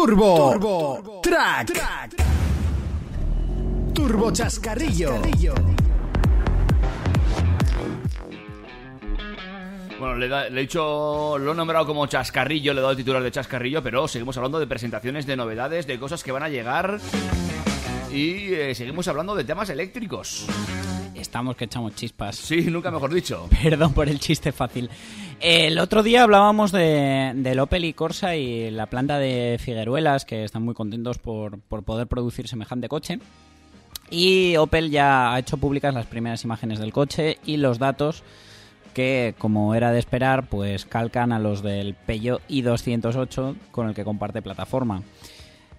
Turbo, Turbo Track. Turbo Chascarrillo. Bueno, le, da- le he dicho, lo he nombrado como chascarrillo, le he dado el titular de chascarrillo, pero seguimos hablando de presentaciones, de novedades, de cosas que van a llegar y eh, seguimos hablando de temas eléctricos. Estamos que echamos chispas. Sí, nunca mejor dicho. Perdón por el chiste fácil. El otro día hablábamos de, del Opel y Corsa y la planta de Figueruelas, que están muy contentos por, por poder producir semejante coche. Y Opel ya ha hecho públicas las primeras imágenes del coche y los datos que, como era de esperar, pues calcan a los del Peugeot i208 con el que comparte plataforma.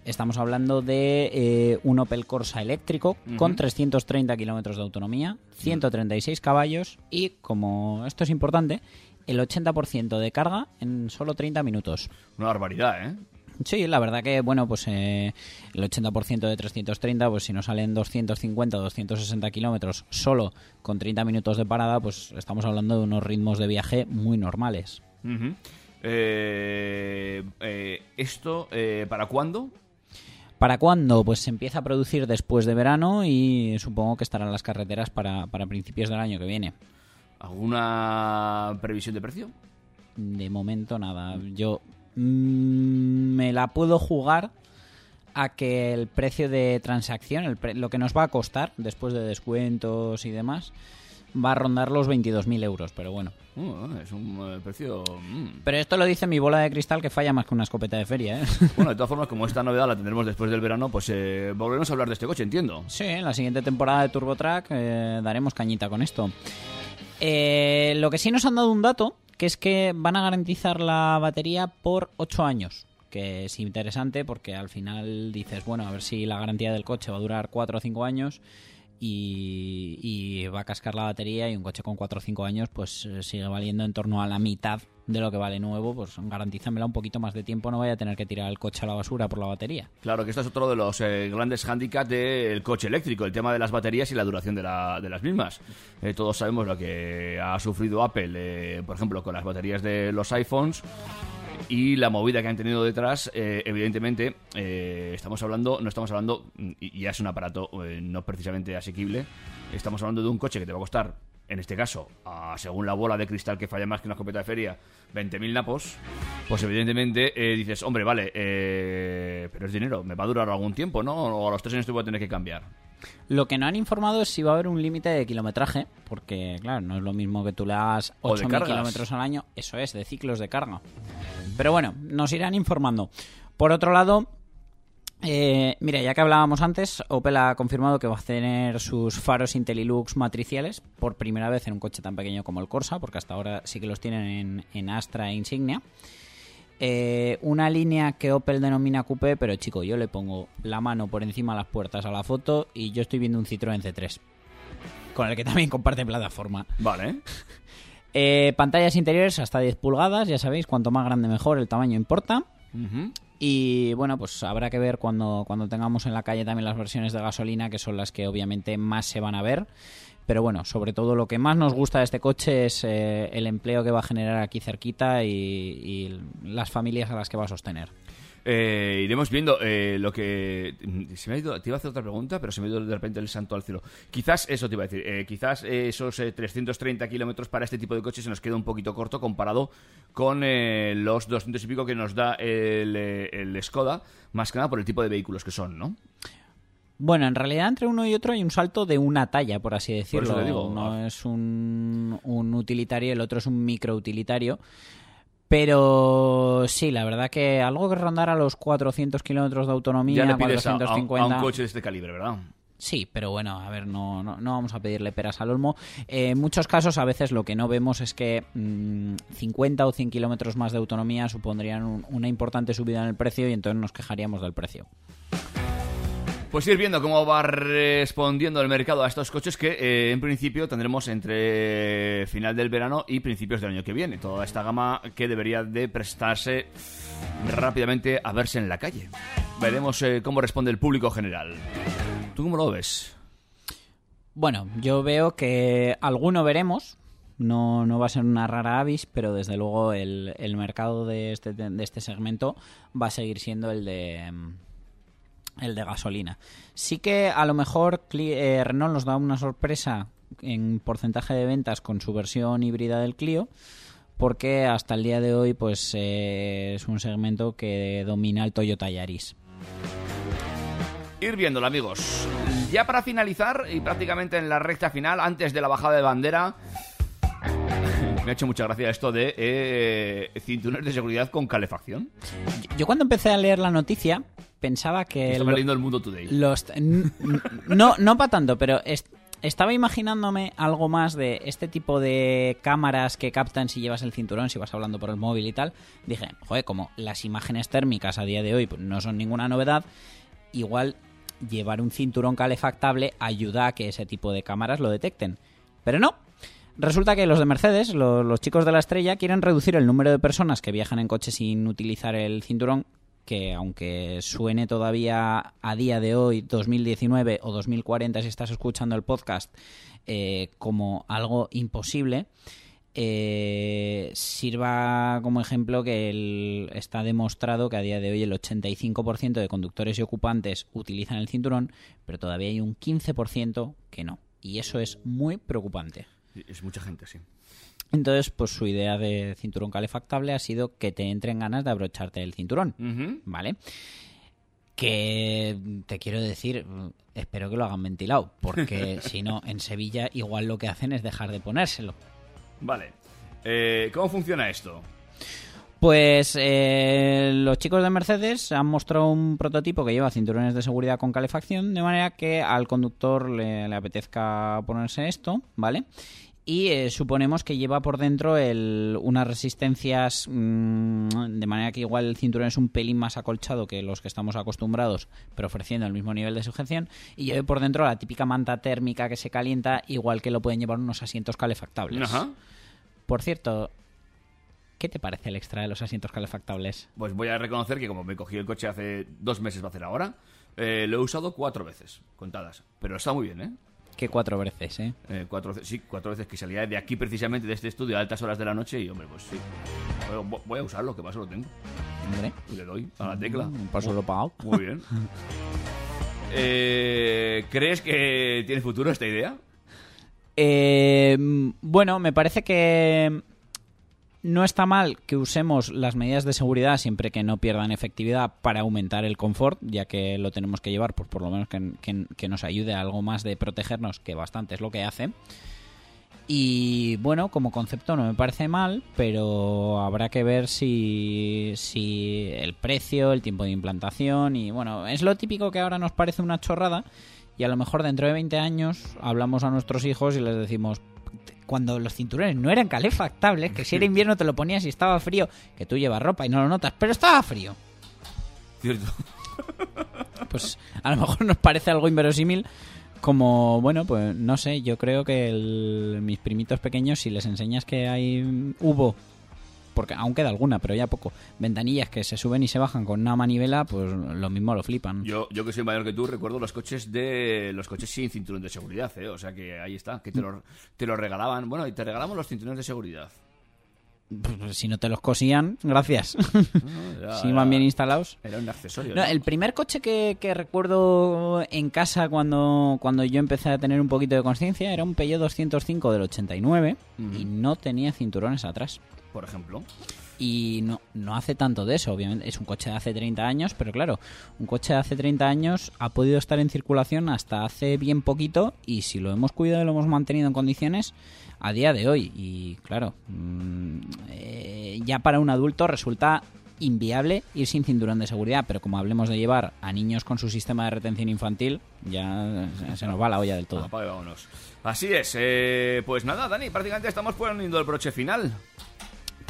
Estamos hablando de eh, un Opel Corsa eléctrico con Ujú. 330 kilómetros de autonomía, 136 caballos y, como esto es importante, el 80% de carga en solo 30 minutos. Una barbaridad, ¿eh? Sí, la verdad que, bueno, pues eh, el 80% de 330, pues si nos salen 250 o 260 kilómetros solo con 30 minutos de parada, pues estamos hablando de unos ritmos de viaje muy normales. Eh, eh, ¿Esto para cuándo? ¿Para cuándo? Pues se empieza a producir después de verano y supongo que estarán las carreteras para, para principios del año que viene. ¿Alguna previsión de precio? De momento nada. Yo mm, me la puedo jugar a que el precio de transacción, el pre- lo que nos va a costar después de descuentos y demás, va a rondar los 22.000 euros, pero bueno. Uh, es un eh, precio... mm. Pero esto lo dice mi bola de cristal que falla más que una escopeta de feria, ¿eh? Bueno, de todas formas, como esta novedad la tendremos después del verano, pues eh, volveremos a hablar de este coche, entiendo. Sí, en la siguiente temporada de TurboTrack eh, daremos cañita con esto. Eh, lo que sí nos han dado un dato, que es que van a garantizar la batería por 8 años. Que es interesante porque al final dices, bueno, a ver si la garantía del coche va a durar 4 o 5 años y, va a cascar la batería y un coche con 4 o 5 años pues eh, sigue valiendo en torno a la mitad de lo que vale nuevo, pues garantízamela un poquito más de tiempo, no vaya a tener que tirar el coche a la basura por la batería. Claro que esto es otro de los eh, grandes hándicaps del coche eléctrico, el tema de las baterías y la duración de, la- las mismas. Eh, todos sabemos lo que ha sufrido Apple, por ejemplo, con las baterías de los iPhones y la movida que han tenido detrás. eh, evidentemente, eh, estamos hablando, no estamos hablando, y y ya es un aparato eh, no precisamente asequible, estamos hablando de un coche que te va a costar, en este caso, a- según la bola de cristal que falla más que una escopeta de feria, 20.000 napos, pues evidentemente eh, dices, hombre, vale, eh, pero es dinero, me va a durar algún tiempo, ¿no? O a los tres años te voy a tener que cambiar. Lo que no han informado es si va a haber un límite de kilometraje, porque claro, no es lo mismo que tú le hagas O de 8.000 cargas. kilómetros al año, eso es, de ciclos de carga. Pero bueno, nos irán informando. Por otro lado, eh, mira, ya que hablábamos antes, Opel ha confirmado que va a tener sus faros Intellilux matriciales por primera vez en un coche tan pequeño como el Corsa, porque hasta ahora sí que los tienen en, en Astra e Insignia. Eh, una línea que Opel denomina coupé, pero chico, yo le pongo la mano por encima de las puertas a la foto y yo estoy viendo un Citroën C3, con el que también comparte plataforma. Vale. Eh, pantallas interiores hasta 10 pulgadas, ya sabéis, cuanto más grande mejor, el tamaño importa. Y bueno, pues habrá que ver cuando, cuando tengamos en la calle también las versiones de gasolina, que son las que obviamente más se van a ver. Pero bueno, sobre todo lo que más nos gusta de este coche es eh, el empleo que va a generar aquí cerquita y, las familias a las que va a sostener. Eh, iremos viendo eh, lo que... mm, Se me ha ido, te iba a hacer otra pregunta, pero se me ha ido de repente el santo al cielo. Quizás, eso te iba a decir, eh, quizás eh, esos eh, 330 kilómetros para este tipo de coches se nos queda un poquito corto comparado con eh, los 200 y pico que nos da eh, el Skoda, más que nada por el tipo de vehículos que son, ¿no? Bueno, en realidad entre uno y otro hay un salto de una talla, por así decirlo. digo, Uno ah. es un, un utilitario, el otro es un microutilitario. Pero sí, la verdad que algo que rondara los 400 kilómetros de autonomía, Ya le pides a, a un- 450... a un coche de este calibre, ¿verdad? Sí, pero bueno, a ver, no, no, no vamos a pedirle peras al olmo. Eh, en muchos casos, a veces lo que no vemos es que mm, 50 o 100 kilómetros más de autonomía supondrían un- una importante subida en el precio y entonces nos quejaríamos del precio. Pues ir viendo cómo va respondiendo el mercado a estos coches que eh, en principio tendremos entre final del verano y principios del año que viene. Toda esta gama que debería de prestarse rápidamente a verse en la calle. Veremos eh, cómo responde el público general. ¿Tú cómo lo ves? Bueno, yo veo que alguno veremos, No, no va a ser una rara avis, pero desde luego el, el mercado de este, de este segmento va a seguir siendo el de mm, el de gasolina. Sí que a lo mejor eh, Renault nos da una sorpresa en porcentaje de ventas con su versión híbrida del Clio, porque hasta el día de hoy pues eh, es un segmento que domina el Toyota Yaris. Ir viéndolo, amigos. Ya para finalizar, y prácticamente en la recta final, antes de la bajada de bandera, me ha hecho mucha gracia esto de eh, cinturones de seguridad con calefacción. Yo cuando empecé a leer la noticia pensaba que... Estaba lo- leyendo el mundo today. Los, no, no para tanto, pero est- estaba imaginándome algo más de este tipo de cámaras que captan si llevas el cinturón, si vas hablando por el móvil y tal. Dije, joder, como las imágenes térmicas a día de hoy pues, no son ninguna novedad, igual llevar un cinturón calefactable ayuda a que ese tipo de cámaras lo detecten. Pero no. Resulta que los de Mercedes, lo- los, chicos de la estrella, quieren reducir el número de personas que viajan en coche sin utilizar el cinturón, que aunque suene todavía a día de hoy, 2019 o 2040, si estás escuchando el podcast, eh, como algo imposible, eh, sirva como ejemplo que el- está demostrado que a día de hoy el 85% de conductores y ocupantes utilizan el cinturón, pero todavía hay un 15% que no. Y eso es muy preocupante. Es mucha gente, sí. Entonces, pues su idea de cinturón calefactable ha sido que te entren ganas de abrocharte el cinturón. ¿Vale? Que te quiero decir, espero que lo hagan ventilado, porque si no, en Sevilla igual lo que hacen es dejar de ponérselo. Vale. Eh, ¿Cómo funciona esto? Pues eh, los chicos de Mercedes han mostrado un prototipo que lleva cinturones de seguridad con calefacción, de manera que al conductor le, le apetezca ponerse esto, ¿vale? Y eh, suponemos que lleva por dentro el- unas resistencias, mm, de manera que igual el cinturón es un pelín más acolchado que los que estamos acostumbrados, pero ofreciendo el mismo nivel de sujeción, y lleve por dentro la típica manta térmica que se calienta, igual que lo pueden llevar unos asientos calefactables. Ajá. Por cierto, ¿qué te parece el extra de los asientos calefactables? Pues voy a reconocer que como me cogí el coche hace dos meses, va a hacer ahora, eh, lo he usado cuatro veces, contadas. Pero está muy bien, ¿eh? Que cuatro veces, ¿eh? Eh, cuatro sí, cuatro veces que salía de aquí precisamente, de este estudio, a altas horas de la noche y, hombre, pues sí. Voy- Voy a usarlo, que paso lo tengo. Hombre. Le doy a la tecla. Un paso lo he pagado. Muy bien. Eh, ¿Crees que tiene futuro esta idea? Eh, bueno, me parece que no está mal que usemos las medidas de seguridad siempre que no pierdan efectividad para aumentar el confort, ya que lo tenemos que llevar, pues por lo menos que, nos ayude a algo más de protegernos, que bastante es lo que hace. Y bueno, como concepto no me parece mal, pero habrá que ver si, si el precio, el tiempo de implantación y bueno, es lo típico que ahora nos parece una chorrada y a lo mejor dentro de 20 años hablamos a nuestros hijos y les decimos cuando los cinturones no eran calefactables, que si era invierno te lo ponías y estaba frío, que tú llevas ropa y no lo notas, pero estaba frío. Cierto. Pues a lo mejor nos parece algo inverosímil, como, bueno, pues no sé, yo creo que el- mis primitos pequeños, si les enseñas que hay hubo, porque aún queda alguna, pero ya poco, ventanillas que se suben y se bajan con una manivela, pues lo mismo lo flipan. Yo, yo que soy mayor que tú, recuerdo los coches de los coches sin cinturón de seguridad, ¿eh? O sea que ahí está, que te lo, te lo regalaban. Bueno, y te regalamos los cinturones de seguridad. Pues, si no te los cosían, gracias. si van bien instalados. Era un accesorio. No, ¿no? el primer coche que, que recuerdo en casa cuando, cuando yo empecé a tener un poquito de conciencia era un Peugeot 205 del 89 y no tenía cinturones atrás. Por ejemplo. Y no, no hace tanto de eso, obviamente. Es un coche de hace 30 años, pero claro, un coche de hace 30 años ha podido estar en circulación hasta hace bien poquito y si lo hemos cuidado y lo hemos mantenido en condiciones a día de hoy. Y claro, mm, eh, ya para un adulto resulta inviable ir sin cinturón de seguridad, pero como hablemos de llevar a niños con su sistema de retención infantil, ya se- nos va la olla del todo. Así es. eh, pues nada, Dani, prácticamente estamos poniendo el broche final.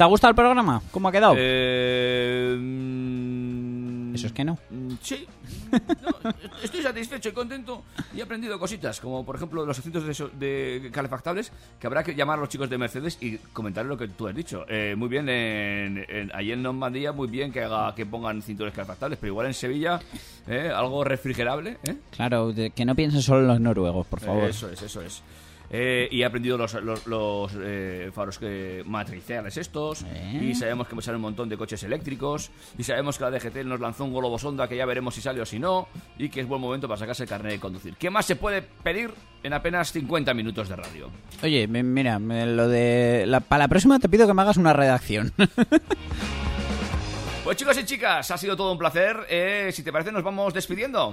¿Te ha gustado el programa? ¿Cómo ha quedado? Eh, mm, Eso es que no. mm, Sí. No, estoy satisfecho y contento y he aprendido cositas, como por ejemplo los asientos de, so- de calefactables, que habrá que llamar a los chicos de Mercedes y comentar lo que tú has dicho. Eh, muy bien, en, en- allí en Normandía, muy bien que, haga, que pongan cinturones calefactables, pero igual en Sevilla, eh, algo refrigerable. ¿eh? Claro, que no piensen solo en los noruegos, por favor. Eso es, eso es. Eh, y he aprendido los, los, los, eh, faros que, matriciales estos. Y sabemos que salen un montón de coches eléctricos. Y sabemos que la DGT nos lanzó un globo sonda que ya veremos si sale o si no. Y que es buen momento para sacarse el carnet de conducir. ¿Qué más se puede pedir en apenas 50 minutos de radio? Oye, me- mira, me- lo de... la- para la próxima te pido que me hagas una redacción. Pues chicos y chicas, ha sido todo un placer. Eh, si te parece, nos vamos despidiendo.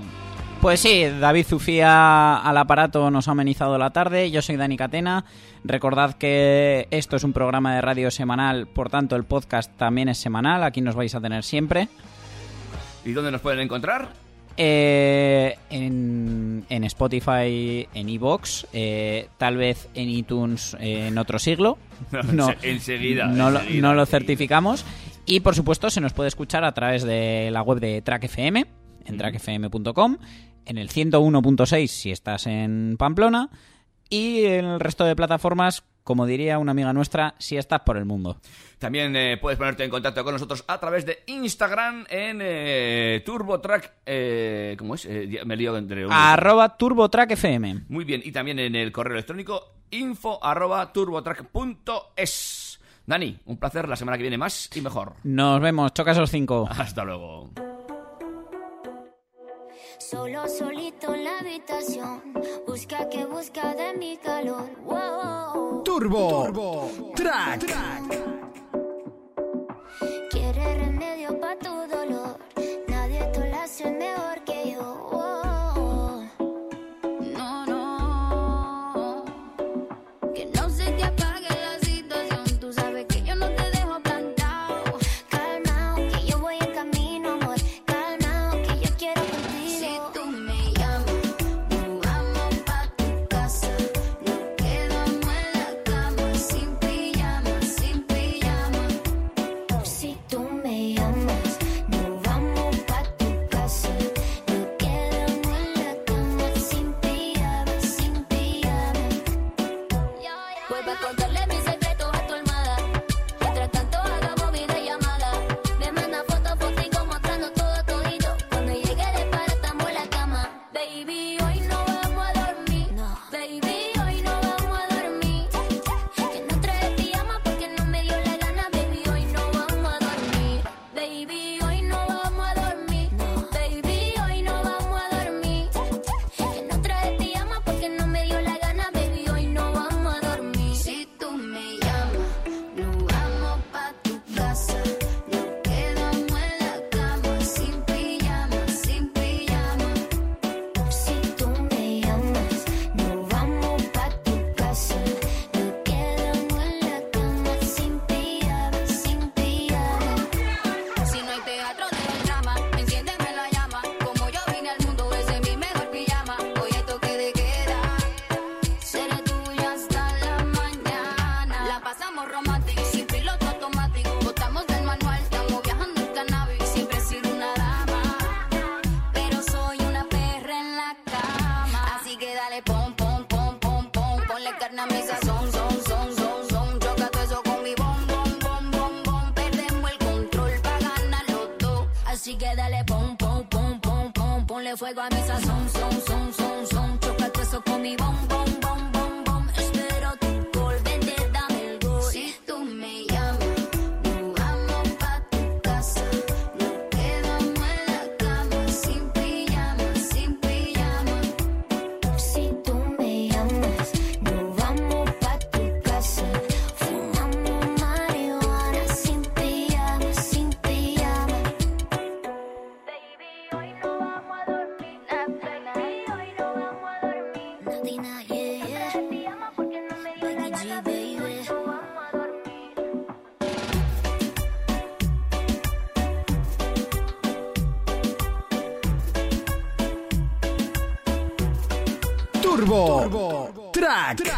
Pues sí, David Zufía al aparato nos ha amenizado la tarde. Yo soy Dani Catena. Recordad que esto es un programa de radio semanal, por tanto el podcast también es semanal. Aquí nos vais a tener siempre. ¿Y dónde nos pueden encontrar? Eh, en, en Spotify, en Evox, eh, tal vez en iTunes eh, en otro siglo. No, Enseguida, no, lo- no lo certificamos. Y por supuesto se nos puede escuchar a través de la web de Track FM, en trackfm.com, en el 101.6 si estás en Pamplona y en el resto de plataformas, como diría una amiga nuestra, si estás por el mundo. También eh, puedes ponerte en contacto con nosotros a través de Instagram en eh, TurboTrack. Eh, ¿Cómo es? Eh, me lío entre. Arroba TurboTrack FM. Muy bien, y también en el correo electrónico info arroba turbotrack.es. Dani, un placer. La semana que viene más y mejor. Nos vemos, chocas los cinco. Hasta luego. Solo solito en la habitación. Busca que busca de mi calor. Wow. Turbo, Track. Quiere remedio para tu dolor. Nadie te lo hace mejor Turbo,